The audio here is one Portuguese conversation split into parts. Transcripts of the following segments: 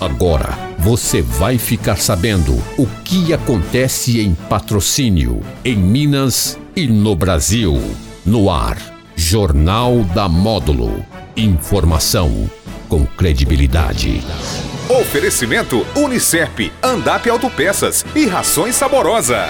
Agora você vai ficar sabendo o que acontece em patrocínio, em Minas e no Brasil. No ar, Jornal da Módulo. Informação com credibilidade. Oferecimento Unicep, Andap Autopeças e Rações Saborosa.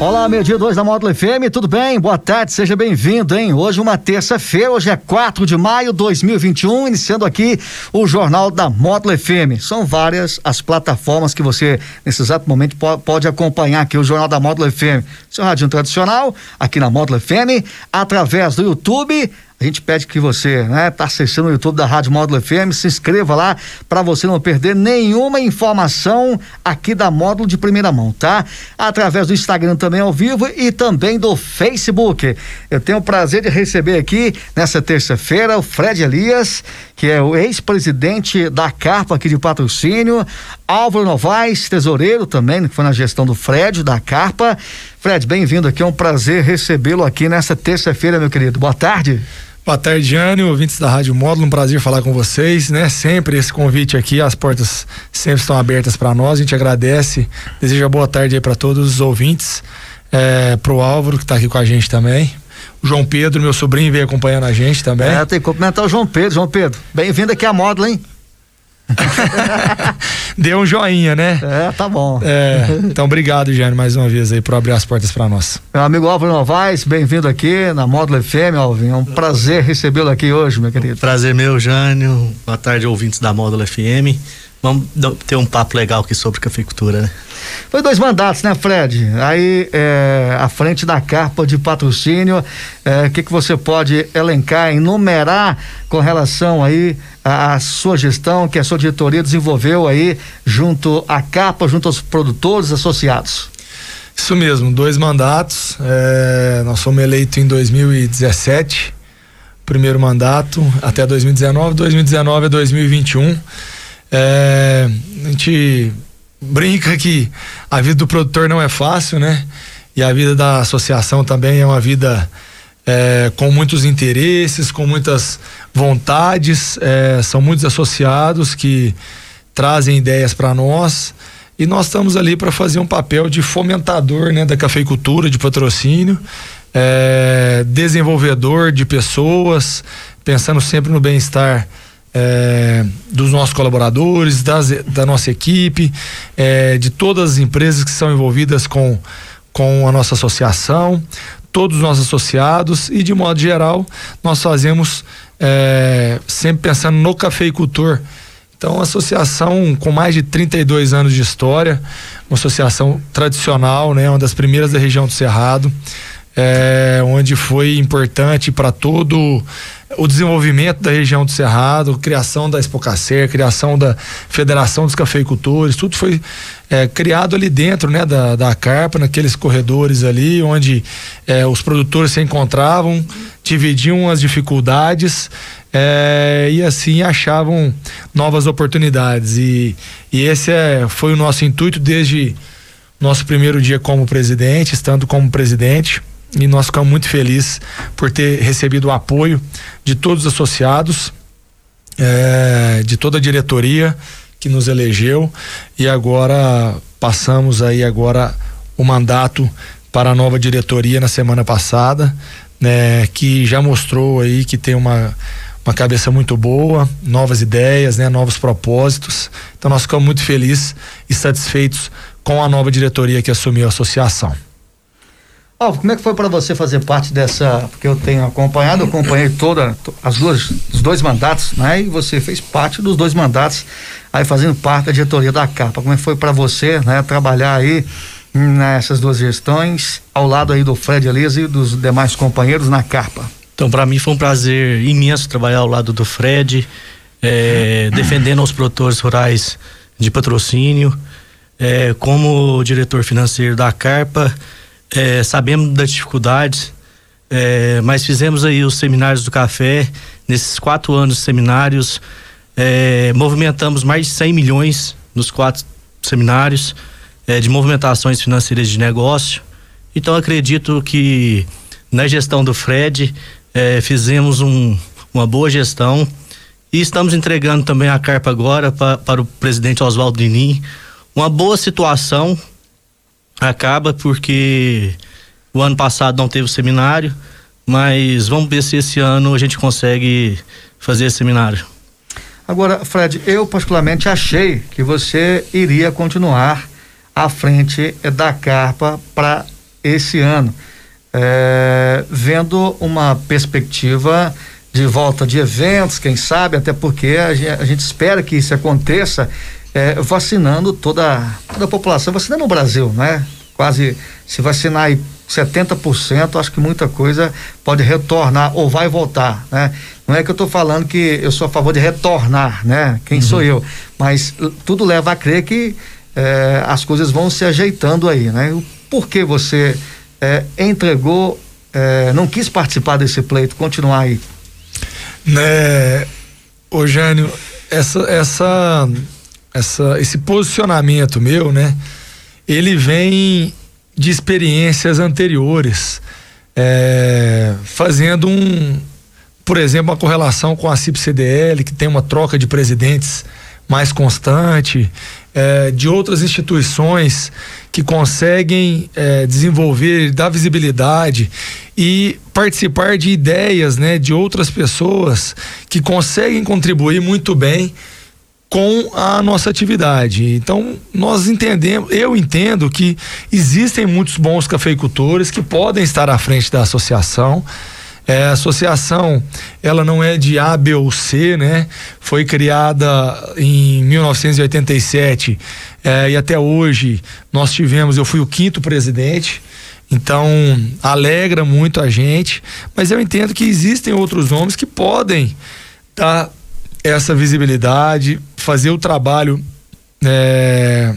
Olá, meu dia 2 da Módulo FM, tudo bem? Boa tarde, seja bem-vindo, hein? Hoje uma terça-feira, hoje é 4 de maio de 2021, iniciando aqui o Jornal da Módulo FM. São várias as plataformas que você, nesse exato momento, pode acompanhar aqui o Jornal da Módulo FM. Seu rádio tradicional, aqui na Módulo FM, através do YouTube, a gente pede que você, né, tá acessando o YouTube da Rádio Módulo FM, se inscreva lá para você não perder nenhuma informação aqui da Módulo de primeira mão, tá? Através do Instagram também ao vivo e também do Facebook. Eu tenho o prazer de receber aqui nessa terça-feira o Fred Elias, que é o ex-presidente da Carpa aqui de patrocínio, Álvaro Novaes, tesoureiro também, que foi na gestão do Fred, da Carpa. Fred, bem-vindo aqui, é um prazer recebê-lo aqui nessa terça-feira, meu querido. Boa tarde. Boa tarde, Jânio, ouvintes da Rádio Módulo, um prazer falar com vocês, né? Sempre esse convite aqui, as portas sempre estão abertas para nós, a gente agradece, deseja boa tarde aí para todos os ouvintes, é, pro Álvaro que está aqui com a gente também. O João Pedro, meu sobrinho, veio acompanhando a gente também. É, tem que cumprimentar o João Pedro. João Pedro, bem-vindo aqui à Módulo, hein? Deu um joinha, né? É, tá bom. É, então obrigado, Jânio, mais uma vez aí por abrir as portas para nós. Meu amigo Álvaro Novaes, bem-vindo aqui na Módulo FM, Alvin. É um prazer recebê-lo aqui hoje, meu querido. Prazer meu, Jânio. Boa tarde, ouvintes da Módulo FM. Vamos ter um papo legal aqui sobre cafeicultura, né? Foi dois mandatos, né, Fred? Aí, é, à frente da carpa de patrocínio, o é, que, que você pode elencar, enumerar com relação aí à sua gestão, que a sua diretoria desenvolveu aí junto à capa, junto aos produtores associados? Isso mesmo, dois mandatos. É, nós fomos eleitos em 2017, primeiro mandato até 2019, 2019 a 2021. É, a gente brinca que a vida do produtor não é fácil, né? E a vida da associação também é uma vida é, com muitos interesses, com muitas vontades. É, são muitos associados que trazem ideias para nós e nós estamos ali para fazer um papel de fomentador né, da cafeicultura, de patrocínio, é, desenvolvedor de pessoas, pensando sempre no bem-estar é, dos nossos colaboradores, das, da nossa equipe, é, de todas as empresas que são envolvidas com, com a nossa associação, todos os nossos associados e de modo geral nós fazemos é, sempre pensando no cafeicultor. Então, uma associação com mais de 32 anos de história, uma associação tradicional, né, uma das primeiras da região do Cerrado, é, onde foi importante para todo o desenvolvimento da região do Cerrado, criação da Expocacer, criação da Federação dos Cafeicultores, tudo foi é, criado ali dentro né, da, da carpa, naqueles corredores ali, onde é, os produtores se encontravam, dividiam as dificuldades é, e assim achavam novas oportunidades. E, e esse é, foi o nosso intuito desde nosso primeiro dia como presidente, estando como presidente e nós ficamos muito felizes por ter recebido o apoio de todos os associados, é, de toda a diretoria que nos elegeu e agora passamos aí agora o mandato para a nova diretoria na semana passada, né, que já mostrou aí que tem uma uma cabeça muito boa, novas ideias, né, novos propósitos. Então nós ficamos muito felizes e satisfeitos com a nova diretoria que assumiu a associação. Alvo, como é que foi para você fazer parte dessa? Porque eu tenho acompanhado, acompanhei toda as duas, os dois mandatos, né? E você fez parte dos dois mandatos, aí fazendo parte da diretoria da Capa. Como é que foi para você, né? Trabalhar aí nessas duas gestões, ao lado aí do Fred Elisa e dos demais companheiros na Capa. Então, para mim foi um prazer imenso trabalhar ao lado do Fred, é, defendendo os produtores rurais de patrocínio, é, como diretor financeiro da Carpa é, sabemos das dificuldades, é, mas fizemos aí os seminários do café. Nesses quatro anos de seminários, é, movimentamos mais de 100 milhões nos quatro seminários é, de movimentações financeiras de negócio. Então, acredito que na gestão do Fred, é, fizemos um, uma boa gestão E estamos entregando também a carpa agora pra, para o presidente Oswaldo Dinin. Uma boa situação acaba porque o ano passado não teve seminário, mas vamos ver se esse ano a gente consegue fazer esse seminário. Agora, Fred, eu particularmente achei que você iria continuar à frente da carpa para esse ano, é, vendo uma perspectiva de volta de eventos, quem sabe, até porque a gente, a gente espera que isso aconteça é, vacinando toda, toda a população, vacinando o Brasil, né? Quase se vacinar aí 70%, acho que muita coisa pode retornar ou vai voltar, né? Não é que eu estou falando que eu sou a favor de retornar, né? Quem uhum. sou eu? Mas tudo leva a crer que é, as coisas vão se ajeitando aí, né? Por que você é, entregou, é, não quis participar desse pleito, continuar aí? Né, ô Jânio, essa, essa, essa, esse posicionamento meu, né? Ele vem de experiências anteriores, é, fazendo um, por exemplo, uma correlação com a CIP-CDL, que tem uma troca de presidentes mais constante, é, de outras instituições que conseguem é, desenvolver, dar visibilidade e participar de ideias né, de outras pessoas que conseguem contribuir muito bem com a nossa atividade. Então, nós entendemos, eu entendo que existem muitos bons cafeicultores que podem estar à frente da associação. É, a associação, ela não é de A, B ou C, né? Foi criada em 1987 é, e até hoje nós tivemos, eu fui o quinto presidente, então alegra muito a gente, mas eu entendo que existem outros nomes que podem dar essa visibilidade, fazer o trabalho é,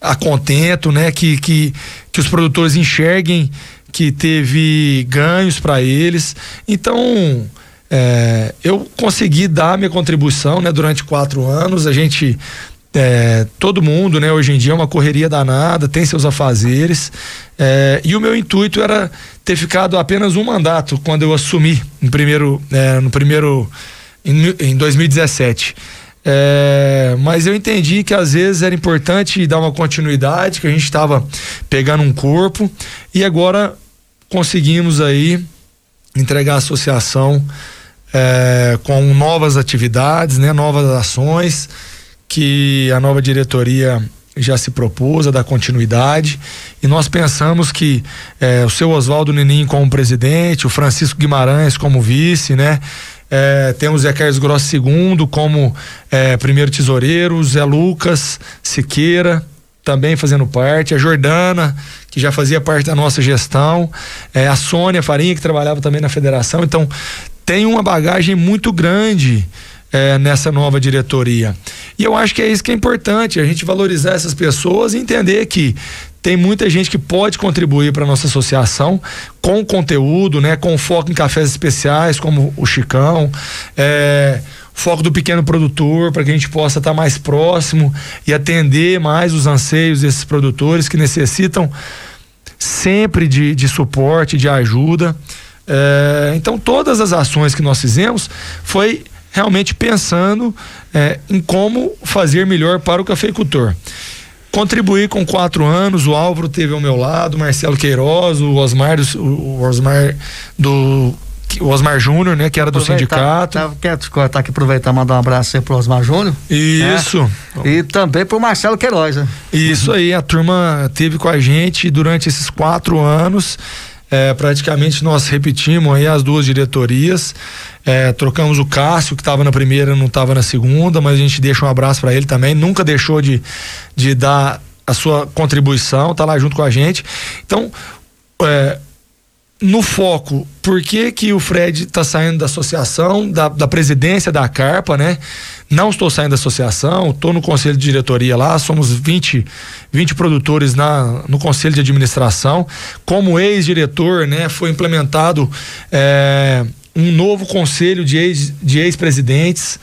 a contento, né? Que, que, que os produtores enxerguem que teve ganhos para eles. Então, é, eu consegui dar minha contribuição, né? Durante quatro anos, a gente é, todo mundo, né? Hoje em dia é uma correria danada, tem seus afazeres. É, e o meu intuito era ter ficado apenas um mandato quando eu assumi no primeiro, é, no primeiro em, em 2017. É, mas eu entendi que às vezes era importante dar uma continuidade, que a gente estava pegando um corpo e agora conseguimos aí entregar a associação é, com novas atividades, né, novas ações que a nova diretoria já se propôs a dar continuidade e nós pensamos que é, o seu Oswaldo Nenin como presidente, o Francisco Guimarães como vice, né? É, temos Carlos Gross II como é, primeiro tesoureiro, Zé Lucas Siqueira também fazendo parte, a Jordana, que já fazia parte da nossa gestão, é, a Sônia Farinha, que trabalhava também na federação. Então, tem uma bagagem muito grande é, nessa nova diretoria. E eu acho que é isso que é importante, a gente valorizar essas pessoas e entender que tem muita gente que pode contribuir para nossa associação com conteúdo, né, com foco em cafés especiais, como o Chicão, é, foco do pequeno produtor, para que a gente possa estar tá mais próximo e atender mais os anseios desses produtores que necessitam sempre de, de suporte, de ajuda. É, então, todas as ações que nós fizemos foi realmente pensando é, em como fazer melhor para o cafeicultor. Contribuí com quatro anos, o Álvaro teve ao meu lado, o Marcelo Queiroz, o Osmar, o Osmar do o Osmar Júnior, né, que era do sindicato. Tá, quero te cortar aqui, aproveitar e mandar um abraço aí pro Osmar Júnior. Isso. Né? E também pro Marcelo Queiroz, né? Isso aí, a turma teve com a gente durante esses quatro anos. É, praticamente nós repetimos aí as duas diretorias. É, trocamos o Cássio, que estava na primeira, não estava na segunda, mas a gente deixa um abraço para ele também. Nunca deixou de, de dar a sua contribuição, tá lá junto com a gente. Então, é, no foco, por que, que o Fred está saindo da associação, da, da presidência da Carpa, né? Não estou saindo da associação, estou no conselho de diretoria lá, somos 20, 20 produtores na, no conselho de administração. Como ex-diretor, né, foi implementado é, um novo conselho de ex, de ex-presidentes.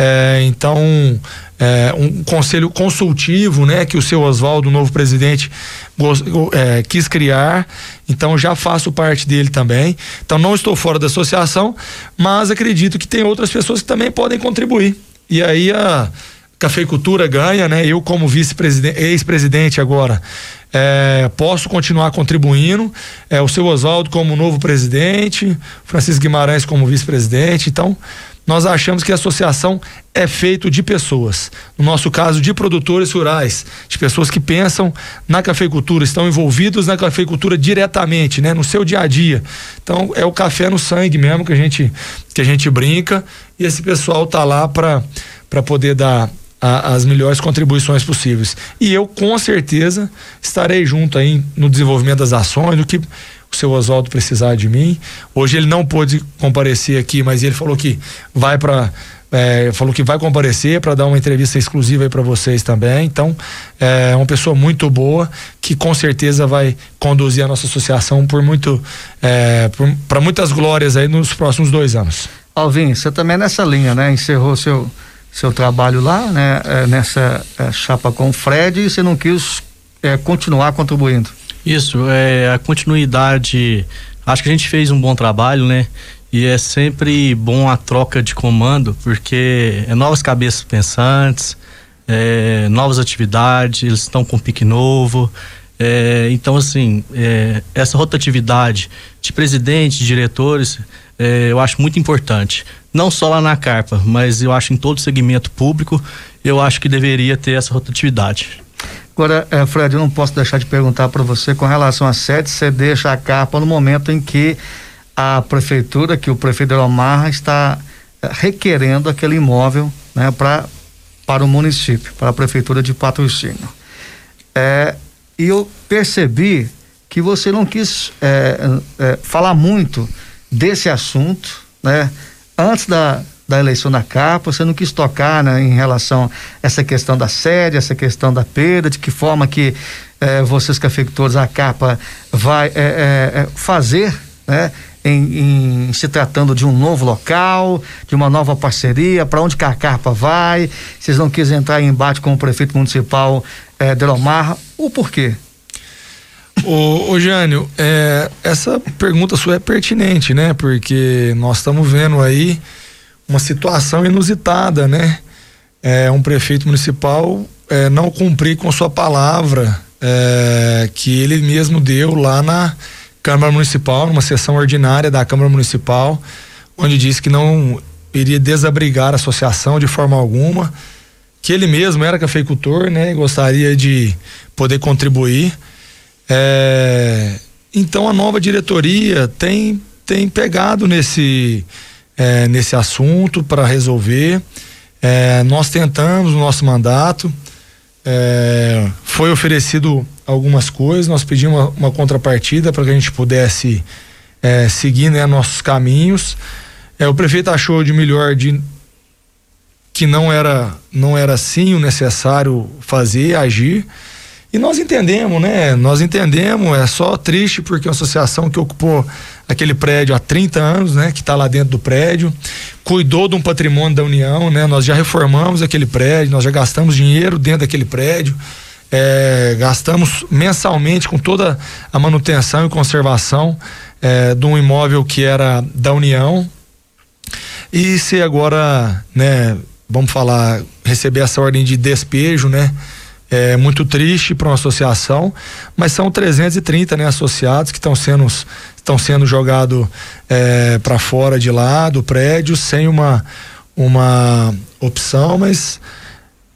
É, então, é, um conselho consultivo, né, que o seu Oswaldo, novo presidente, é, quis criar. Então, já faço parte dele também. Então, não estou fora da associação, mas acredito que tem outras pessoas que também podem contribuir. E aí a cafeicultura ganha, né? Eu como vice-presidente, ex-presidente agora, é, posso continuar contribuindo. É, o seu Oswaldo como novo presidente, Francisco Guimarães como vice-presidente. Então, nós achamos que a associação é feito de pessoas. No nosso caso, de produtores rurais, de pessoas que pensam na cafeicultura, estão envolvidos na cafeicultura diretamente, né, no seu dia a dia. Então, é o café no sangue mesmo que a gente que a gente brinca e esse pessoal tá lá para para poder dar a, as melhores contribuições possíveis. E eu, com certeza, estarei junto aí no desenvolvimento das ações, do que seu Oswaldo precisar de mim. Hoje ele não pôde comparecer aqui, mas ele falou que vai para é, falou que vai comparecer para dar uma entrevista exclusiva aí para vocês também. Então, é uma pessoa muito boa que com certeza vai conduzir a nossa associação por muito é, para muitas glórias aí nos próximos dois anos. Alvin, você também é nessa linha, né? Encerrou seu seu trabalho lá, né, é, nessa é, chapa com o Fred e você não quis é, continuar contribuindo. Isso, é a continuidade. Acho que a gente fez um bom trabalho, né? E é sempre bom a troca de comando, porque é novas cabeças pensantes, é, novas atividades, eles estão com pique novo. É, então, assim, é, essa rotatividade de presidente, de diretores, é, eu acho muito importante. Não só lá na Carpa, mas eu acho em todo o segmento público, eu acho que deveria ter essa rotatividade. Agora, é, Fred, eu não posso deixar de perguntar para você com relação à sede, você deixa a Carpa no momento em que a prefeitura, que o prefeito Elomar está é, requerendo aquele imóvel né, pra, para o município, para a prefeitura de patrocínio. É, e eu percebi que você não quis é, é, falar muito desse assunto, né? Antes da, da eleição da capa, você não quis tocar né, em relação a essa questão da sede, essa questão da perda, de que forma que eh, vocês cafeicultores, a capa vai eh, eh, fazer, né? Em, em, se tratando de um novo local, de uma nova parceria, para onde que a Carpa vai, vocês não quis entrar em embate com o prefeito municipal eh, Delomar, o porquê? Ô Jânio, é, essa pergunta sua é pertinente, né? Porque nós estamos vendo aí uma situação inusitada, né? É, um prefeito municipal é, não cumprir com sua palavra é, que ele mesmo deu lá na Câmara Municipal, numa sessão ordinária da Câmara Municipal, onde disse que não iria desabrigar a associação de forma alguma, que ele mesmo era cafeicultor, né? E gostaria de poder contribuir. É, então a nova diretoria tem, tem pegado nesse, é, nesse assunto para resolver. É, nós tentamos no nosso mandato, é, foi oferecido algumas coisas, nós pedimos uma, uma contrapartida para que a gente pudesse é, seguir né, nossos caminhos. É, o prefeito achou de melhor de que não era não era assim o necessário fazer, agir. E nós entendemos, né? Nós entendemos, é só triste porque uma associação que ocupou aquele prédio há 30 anos, né? Que está lá dentro do prédio, cuidou de um patrimônio da União, né? Nós já reformamos aquele prédio, nós já gastamos dinheiro dentro daquele prédio, é, gastamos mensalmente com toda a manutenção e conservação é, de um imóvel que era da União. E se agora, né? Vamos falar, receber essa ordem de despejo, né? É muito triste para uma associação, mas são 330 né, associados que estão sendo estão sendo jogados é, para fora de lá do prédio sem uma uma opção, mas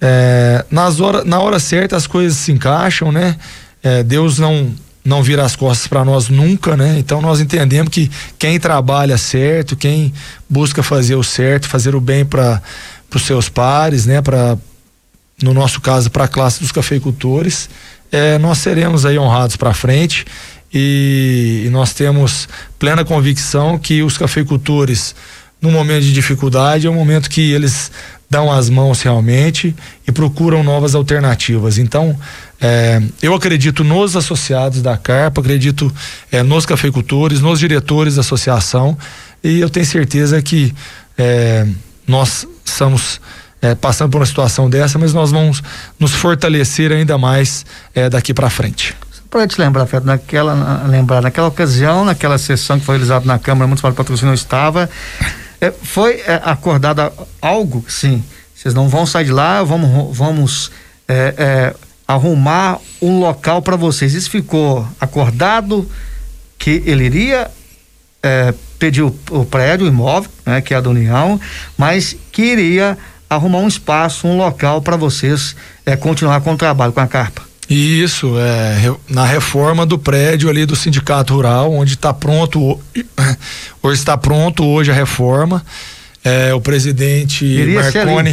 é, nas hora, na hora certa as coisas se encaixam, né? É, Deus não não vira as costas para nós nunca, né? Então nós entendemos que quem trabalha certo, quem busca fazer o certo, fazer o bem para os seus pares, né? Para no nosso caso, para a classe dos cafeicultores, é, nós seremos aí honrados para frente e, e, nós temos plena convicção que os cafeicultores, no momento de dificuldade, é o momento que eles dão as mãos realmente e procuram novas alternativas. Então, é, eu acredito nos associados da Carpa, acredito é, nos cafeicultores, nos diretores da associação, e eu tenho certeza que é, nós estamos é, passando por uma situação dessa, mas nós vamos nos fortalecer ainda mais é, daqui para frente. Para te lembrar, Fred, naquela, lembrar, naquela ocasião, naquela sessão que foi realizada na Câmara Municipal de Patrocínio, estava, é, foi é, acordado algo, sim, vocês não vão sair de lá, vamos, vamos é, é, arrumar um local para vocês. Isso ficou acordado que ele iria é, pedir o, o, prédio, o imóvel, né, que é a da União, mas queria arrumar um espaço, um local para vocês é, continuar com o trabalho com a carpa. Isso, é, na reforma do prédio ali do Sindicato Rural, onde está pronto, hoje está pronto hoje a reforma. É, o presidente Iria Marconi,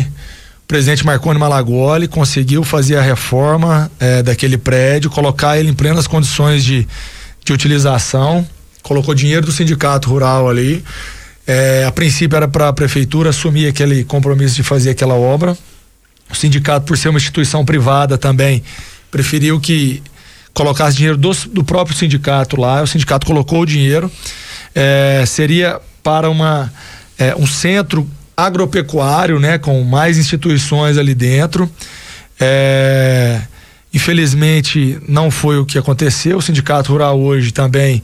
o presidente Marconi Malagoli conseguiu fazer a reforma é, daquele prédio, colocar ele em plenas condições de, de utilização, colocou dinheiro do Sindicato Rural ali. É, a princípio era para a prefeitura assumir aquele compromisso de fazer aquela obra. O sindicato, por ser uma instituição privada também, preferiu que colocasse dinheiro do, do próprio sindicato lá. O sindicato colocou o dinheiro. É, seria para uma, é, um centro agropecuário, né, com mais instituições ali dentro. É, infelizmente não foi o que aconteceu. O sindicato rural hoje também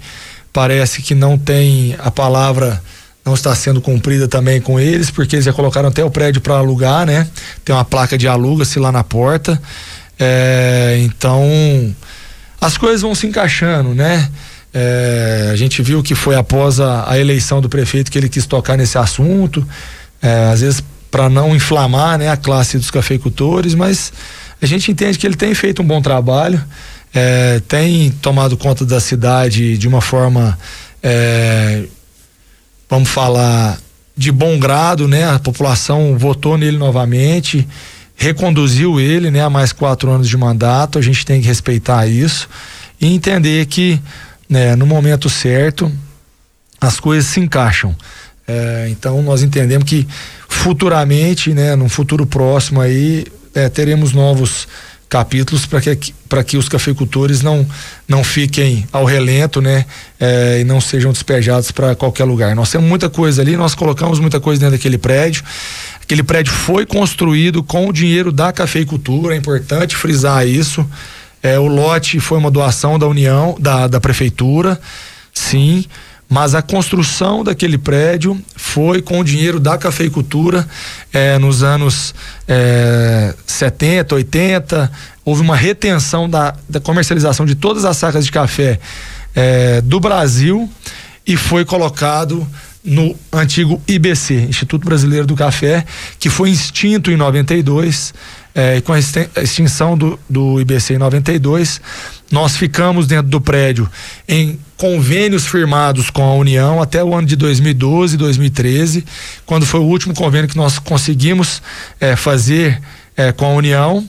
parece que não tem a palavra não está sendo cumprida também com eles, porque eles já colocaram até o prédio para alugar, né? Tem uma placa de aluga-se lá na porta. É, então, as coisas vão se encaixando, né? É, a gente viu que foi após a, a, eleição do prefeito que ele quis tocar nesse assunto, é, às vezes para não inflamar né, a classe dos cafeicultores, mas a gente entende que ele tem feito um bom trabalho, é, tem tomado conta da cidade de uma forma é, vamos falar, de bom grado, né? A população votou nele novamente, reconduziu ele, né? A mais quatro anos de mandato, a gente tem que respeitar isso e entender que, né? No momento certo, as coisas se encaixam. É, então nós entendemos que futuramente, né? Num futuro próximo aí, é, teremos novos capítulos para que, para que os cafeicultores não, não fiquem ao relento, né? É, e não sejam despejados para qualquer lugar. Nós temos muita coisa ali, nós colocamos muita coisa dentro daquele prédio. Aquele prédio foi construído com o dinheiro da cafeicultura, é importante frisar isso. É, o lote foi uma doação da União, da, da Prefeitura, sim mas a construção daquele prédio foi com o dinheiro da cafeicultura eh, nos anos eh, 70, 80. Houve uma retenção da, da comercialização de todas as sacas de café eh, do Brasil e foi colocado no antigo IBC, Instituto Brasileiro do Café, que foi extinto em 92 é, com a extinção do, do IBC em 92, nós ficamos dentro do prédio em convênios firmados com a União até o ano de 2012, 2013, quando foi o último convênio que nós conseguimos é, fazer é, com a União.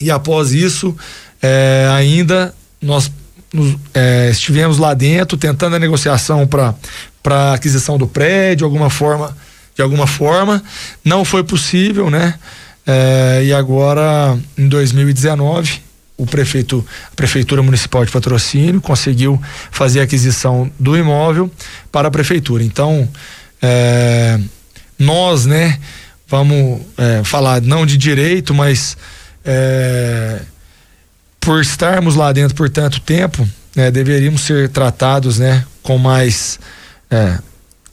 E após isso, é, ainda nós nos, é, estivemos lá dentro tentando a negociação para aquisição do prédio, alguma forma, de alguma forma, não foi possível, né? É, e agora, em 2019, o prefeito, a Prefeitura Municipal de Patrocínio conseguiu fazer a aquisição do imóvel para a Prefeitura. Então, é, nós, né, vamos é, falar não de direito, mas é, por estarmos lá dentro por tanto tempo, né, deveríamos ser tratados, né, com mais é,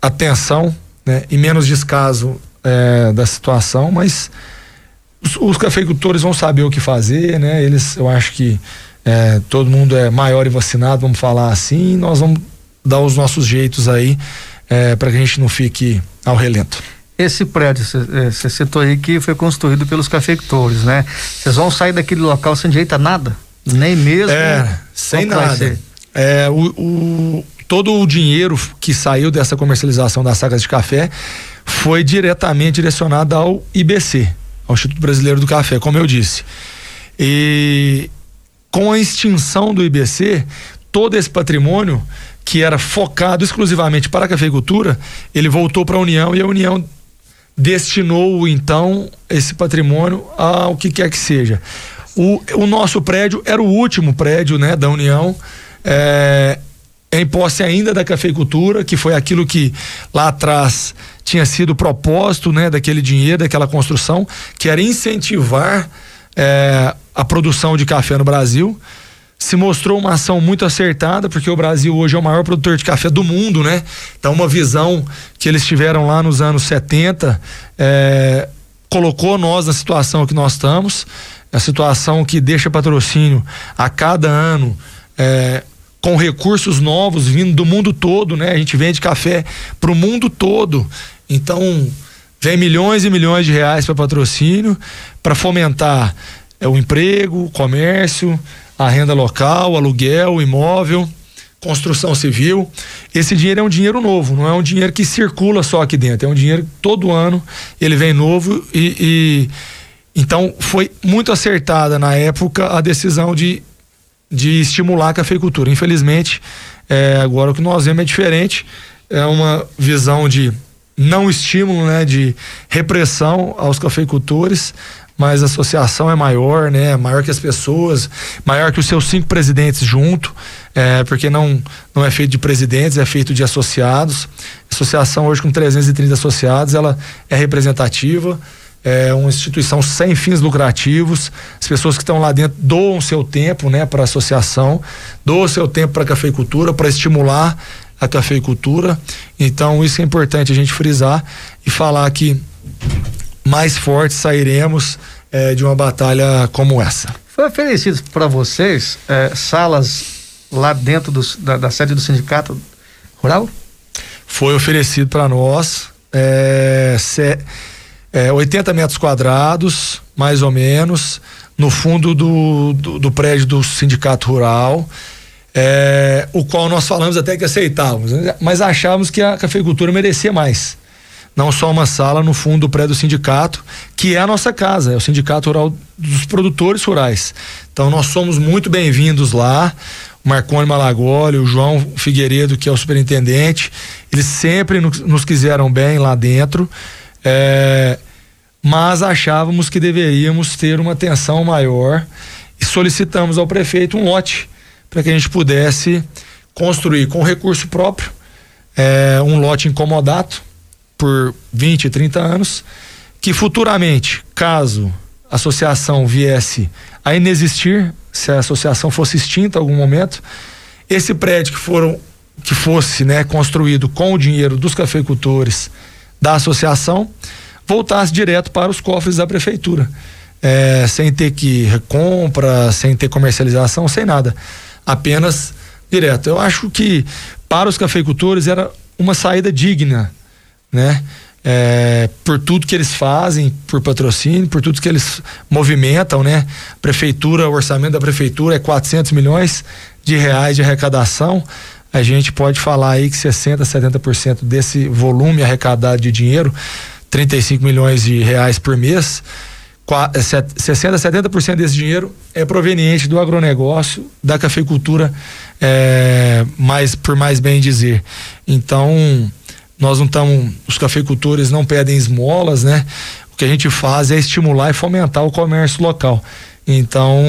atenção, né, e menos descaso é, da situação, mas os, os, cafeicultores vão saber o que fazer, né? Eles, eu acho que é, todo mundo é maior e vacinado, vamos falar assim, nós vamos dar os nossos jeitos aí é, para que a gente não fique ao relento. Esse prédio, você é, citou aí que foi construído pelos cafeicultores, né? Vocês vão sair daquele local sem direito a nada? Nem mesmo? É, sem nada. É, o, o, todo o dinheiro que saiu dessa comercialização das sacas de café foi diretamente direcionado ao IBC, ao Instituto Brasileiro do Café, como eu disse. E com a extinção do IBC, todo esse patrimônio que era focado exclusivamente para a cafeicultura, ele voltou para a União e a União destinou então esse patrimônio ao que quer que seja. O, o nosso prédio era o último prédio né, da União. É, em posse ainda da cafeicultura, que foi aquilo que lá atrás tinha sido o propósito né, daquele dinheiro, daquela construção, que era incentivar é, a produção de café no Brasil. Se mostrou uma ação muito acertada, porque o Brasil hoje é o maior produtor de café do mundo, né? Então, uma visão que eles tiveram lá nos anos 70 é, colocou nós na situação que nós estamos, a situação que deixa patrocínio a cada ano. É, com recursos novos vindo do mundo todo, né? A gente vende café para o mundo todo. Então, vem milhões e milhões de reais para patrocínio, para fomentar é, o emprego, o comércio, a renda local, aluguel, imóvel, construção civil. Esse dinheiro é um dinheiro novo, não é um dinheiro que circula só aqui dentro, é um dinheiro que todo ano ele vem novo e, e então foi muito acertada na época a decisão de de estimular a cafeicultura. Infelizmente, é, agora o que nós vemos é diferente, é uma visão de não estímulo, né, de repressão aos cafeicultores, mas a associação é maior, né, maior que as pessoas, maior que os seus cinco presidentes junto, é, porque não não é feito de presidentes, é feito de associados. Associação hoje com 330 associados, ela é representativa é uma instituição sem fins lucrativos. As pessoas que estão lá dentro doam seu tempo, né, para a associação, doam seu tempo para a cafeicultura, para estimular a cafeicultura. Então, isso é importante a gente frisar e falar que mais fortes sairemos é, de uma batalha como essa. Foi oferecido para vocês é, salas lá dentro do, da, da, sede do sindicato rural? Foi oferecido para nós. É, se, é, 80 metros quadrados, mais ou menos, no fundo do, do, do prédio do Sindicato Rural. É, o qual nós falamos até que aceitávamos, né? mas achávamos que a cafeicultura merecia mais. Não só uma sala no fundo do prédio do sindicato, que é a nossa casa, é o Sindicato Rural dos Produtores Rurais. Então nós somos muito bem-vindos lá. O Marconi Malagoli, o João Figueiredo, que é o superintendente, eles sempre nos, quiseram bem lá dentro. É, mas achávamos que deveríamos ter uma atenção maior e solicitamos ao prefeito um lote para que a gente pudesse construir com recurso próprio é, um lote incomodato por 20, 30 anos, que futuramente, caso a associação viesse a inexistir, se a associação fosse extinta em algum momento, esse prédio que foram que fosse né, construído com o dinheiro dos cafeicultores da associação voltasse direto para os cofres da prefeitura. É, sem ter que recompra, sem ter comercialização, sem nada. Apenas direto. Eu acho que para os cafeicultores era uma saída digna, né? É, por tudo que eles fazem, por patrocínio, por tudo que eles movimentam, né? Prefeitura, o orçamento da prefeitura é 400 milhões de reais de arrecadação a gente pode falar aí que 60, 70% desse volume arrecadado de dinheiro, 35 milhões de reais por mês, 60, 70% é, desse dinheiro é proveniente do agronegócio, da cafeicultura, é, mais, por mais bem dizer. Então, nós não estamos, os cafeicultores não pedem esmolas, né? O que a gente faz é estimular e fomentar o comércio local. Então,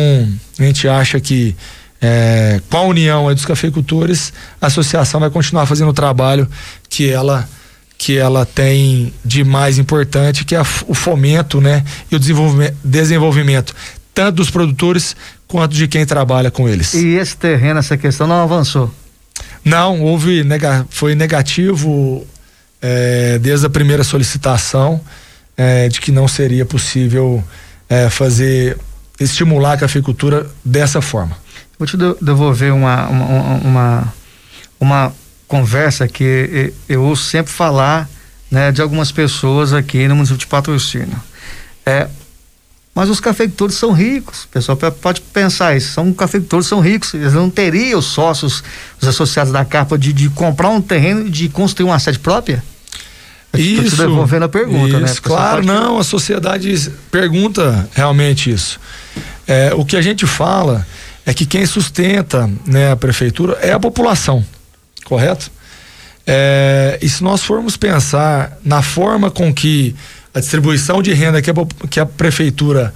a gente acha que é, com a união dos cafeicultores, a associação vai continuar fazendo o trabalho que ela que ela tem de mais importante, que é o fomento, né, e o desenvolvimento, desenvolvimento tanto dos produtores quanto de quem trabalha com eles. E esse terreno, essa questão não avançou? Não, houve nega, foi negativo é, desde a primeira solicitação é, de que não seria possível é, fazer estimular a cafeicultura dessa forma. Vou te devolver uma, uma, uma, uma conversa que eu ouço sempre falar né, de algumas pessoas aqui no município de patrocínio. É, mas os cafeicultores são ricos. O pessoal pode pensar isso. São cafeicultores são ricos. Eles não teriam os sócios, os associados da capa de, de comprar um terreno e de construir uma sede própria? Isso. devolvendo a pergunta, né? isso, né? Claro, não. A sociedade pergunta realmente isso. É, o que a gente fala é que quem sustenta né, a prefeitura é a população, correto? É, e se nós formos pensar na forma com que a distribuição de renda que a, que a prefeitura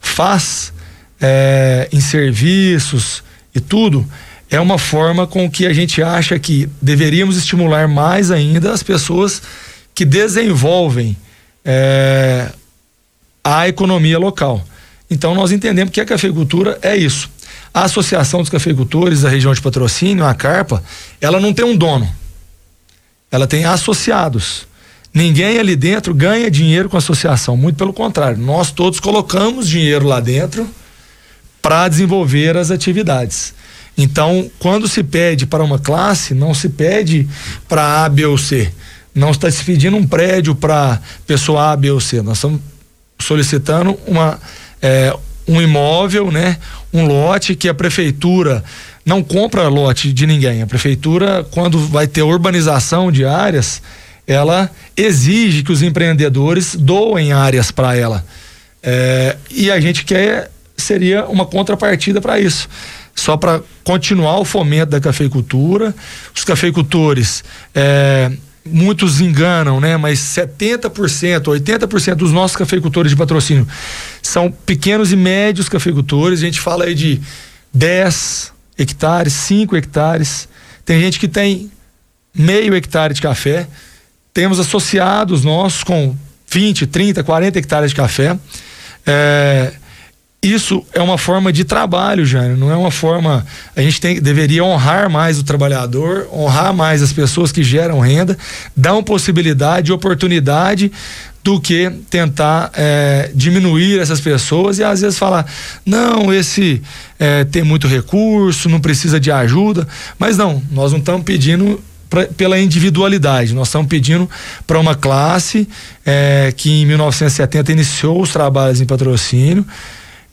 faz é, em serviços e tudo, é uma forma com que a gente acha que deveríamos estimular mais ainda as pessoas que desenvolvem é, a economia local. Então nós entendemos que a cafeicultura é isso. A Associação dos Cafeicultores da região de patrocínio, a Carpa, ela não tem um dono. Ela tem associados. Ninguém ali dentro ganha dinheiro com a associação, muito pelo contrário. Nós todos colocamos dinheiro lá dentro para desenvolver as atividades. Então, quando se pede para uma classe, não se pede para A, B ou C. Não está se pedindo um prédio para pessoa A, B ou C. Nós estamos solicitando uma, é, um imóvel, né? Um lote que a prefeitura não compra lote de ninguém. A prefeitura, quando vai ter urbanização de áreas, ela exige que os empreendedores doem áreas para ela. É, e a gente quer seria uma contrapartida para isso. Só para continuar o fomento da cafeicultura. Os cafeicultores, é, muitos enganam, né? Mas 70%, 80% dos nossos cafeicultores de patrocínio são pequenos e médios cafeicultores. A gente fala aí de 10 hectares, 5 hectares. Tem gente que tem meio hectare de café. Temos associados nossos com 20, 30, 40 hectares de café. É, isso é uma forma de trabalho, Jânio, não é uma forma. A gente tem, deveria honrar mais o trabalhador, honrar mais as pessoas que geram renda, dar uma possibilidade, oportunidade do que tentar é, diminuir essas pessoas e às vezes falar, não, esse é, tem muito recurso, não precisa de ajuda. Mas não, nós não estamos pedindo pra, pela individualidade. Nós estamos pedindo para uma classe é, que em 1970 iniciou os trabalhos em patrocínio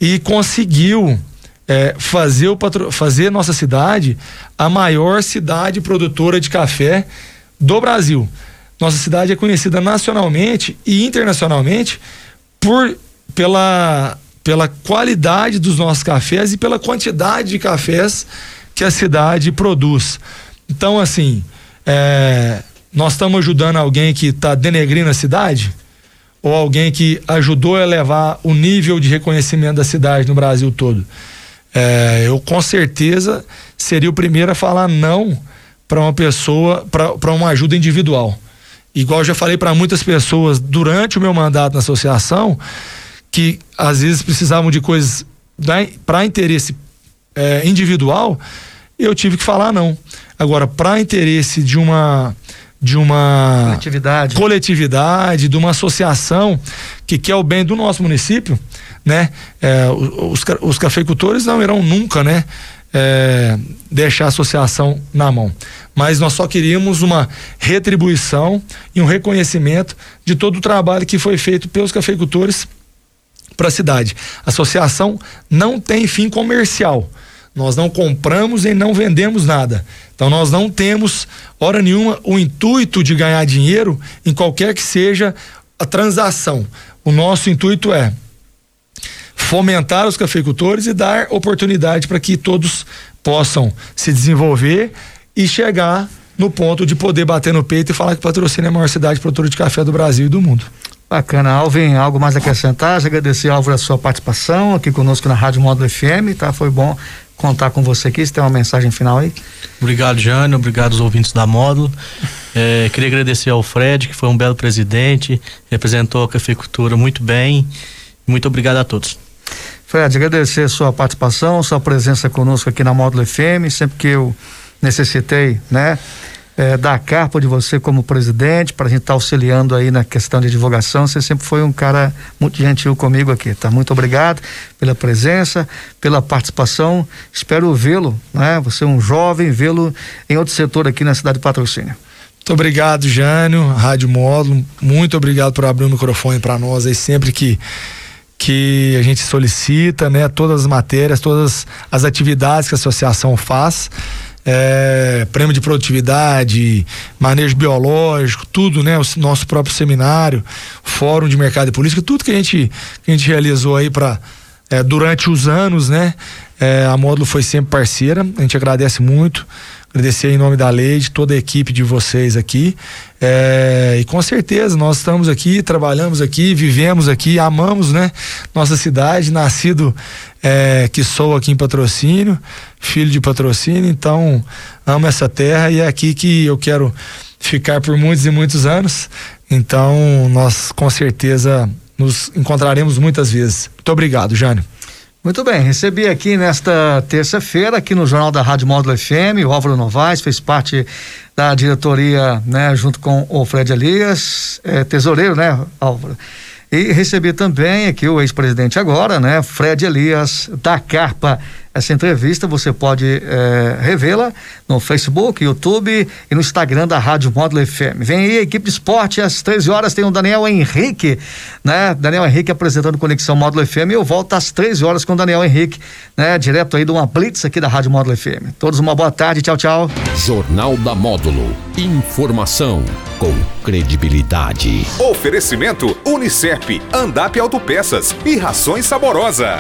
e conseguiu é, fazer, o patro, fazer nossa cidade a maior cidade produtora de café do Brasil. Nossa cidade é conhecida nacionalmente e internacionalmente por pela, pela qualidade dos nossos cafés e pela quantidade de cafés que a cidade produz. Então, assim, é, nós estamos ajudando alguém que está denegrindo a cidade? Ou alguém que ajudou a elevar o nível de reconhecimento da cidade no Brasil todo? É, eu com certeza seria o primeiro a falar não para uma pessoa, para uma ajuda individual. Igual eu já falei para muitas pessoas durante o meu mandato na associação, que às vezes precisavam de coisas para interesse é, individual, eu tive que falar não. Agora, para interesse de uma de uma coletividade. coletividade, de uma associação que quer o bem do nosso município, né? É, os, os cafeicultores não irão nunca, né? É, deixar a associação na mão. Mas nós só queríamos uma retribuição e um reconhecimento de todo o trabalho que foi feito pelos cafeicultores para a cidade. A associação não tem fim comercial. Nós não compramos e não vendemos nada. Então nós não temos, hora nenhuma, o intuito de ganhar dinheiro em qualquer que seja a transação. O nosso intuito é fomentar os cafeicultores e dar oportunidade para que todos possam se desenvolver e chegar no ponto de poder bater no peito e falar que Patrocínio é a maior cidade produtora de café do Brasil e do mundo. Bacana, Alvin, algo mais a acrescentar? Agradecer, Álvaro, a sua participação aqui conosco na Rádio Módulo FM, tá? Foi bom contar com você aqui. Você tem uma mensagem final aí? Obrigado, Jânio. Obrigado aos ouvintes da Módulo. É, queria agradecer ao Fred, que foi um belo presidente, representou a cafeicultura muito bem. Muito obrigado a todos. Fred, agradecer sua participação, sua presença conosco aqui na Módulo FM, sempre que eu necessitei, né? É, da carpa de você como presidente, para a gente estar tá auxiliando aí na questão de divulgação. Você sempre foi um cara muito gentil comigo aqui, tá? Muito obrigado pela presença, pela participação. Espero vê-lo, né? Você é um jovem, vê-lo em outro setor aqui na cidade de Patrocínio. Muito obrigado, Jânio, Rádio Módulo. Muito obrigado por abrir o microfone para nós aí sempre que que a gente solicita, né? Todas as matérias, todas as atividades que a associação faz é, prêmio de produtividade, manejo biológico, tudo, né? O nosso próprio seminário, fórum de mercado e política, tudo que a gente, que a gente realizou aí para é, durante os anos, né? É, a Módulo foi sempre parceira, a gente agradece muito. agradecer em nome da lei, de toda a equipe de vocês aqui. É, e com certeza nós estamos aqui, trabalhamos aqui, vivemos aqui, amamos, né? Nossa cidade, nascido é, que sou aqui em patrocínio, filho de patrocínio, então amo essa terra e é aqui que eu quero ficar por muitos e muitos anos. Então nós com certeza nos encontraremos muitas vezes. Muito obrigado, Jânio. Muito bem, recebi aqui nesta terça-feira, aqui no Jornal da Rádio Módulo FM, o Álvaro Novaes, fez parte da diretoria, né, junto com o Fred Elias, é, tesoureiro, né, Álvaro? E recebi também aqui o ex-presidente agora, né, Fred Elias, da Carpa. Essa entrevista você pode é, revê-la no Facebook, YouTube e no Instagram da Rádio Módulo FM. Vem aí a equipe de esporte, às 13 horas tem o Daniel Henrique, né? Daniel Henrique apresentando Conexão Módulo FM. Eu volto às 13 horas com o Daniel Henrique, né? Direto aí de uma blitz aqui da Rádio Módulo FM. Todos uma boa tarde, tchau, tchau. Jornal da Módulo. Informação com credibilidade. Oferecimento Unicep, Andap Autopeças e Rações Saborosa.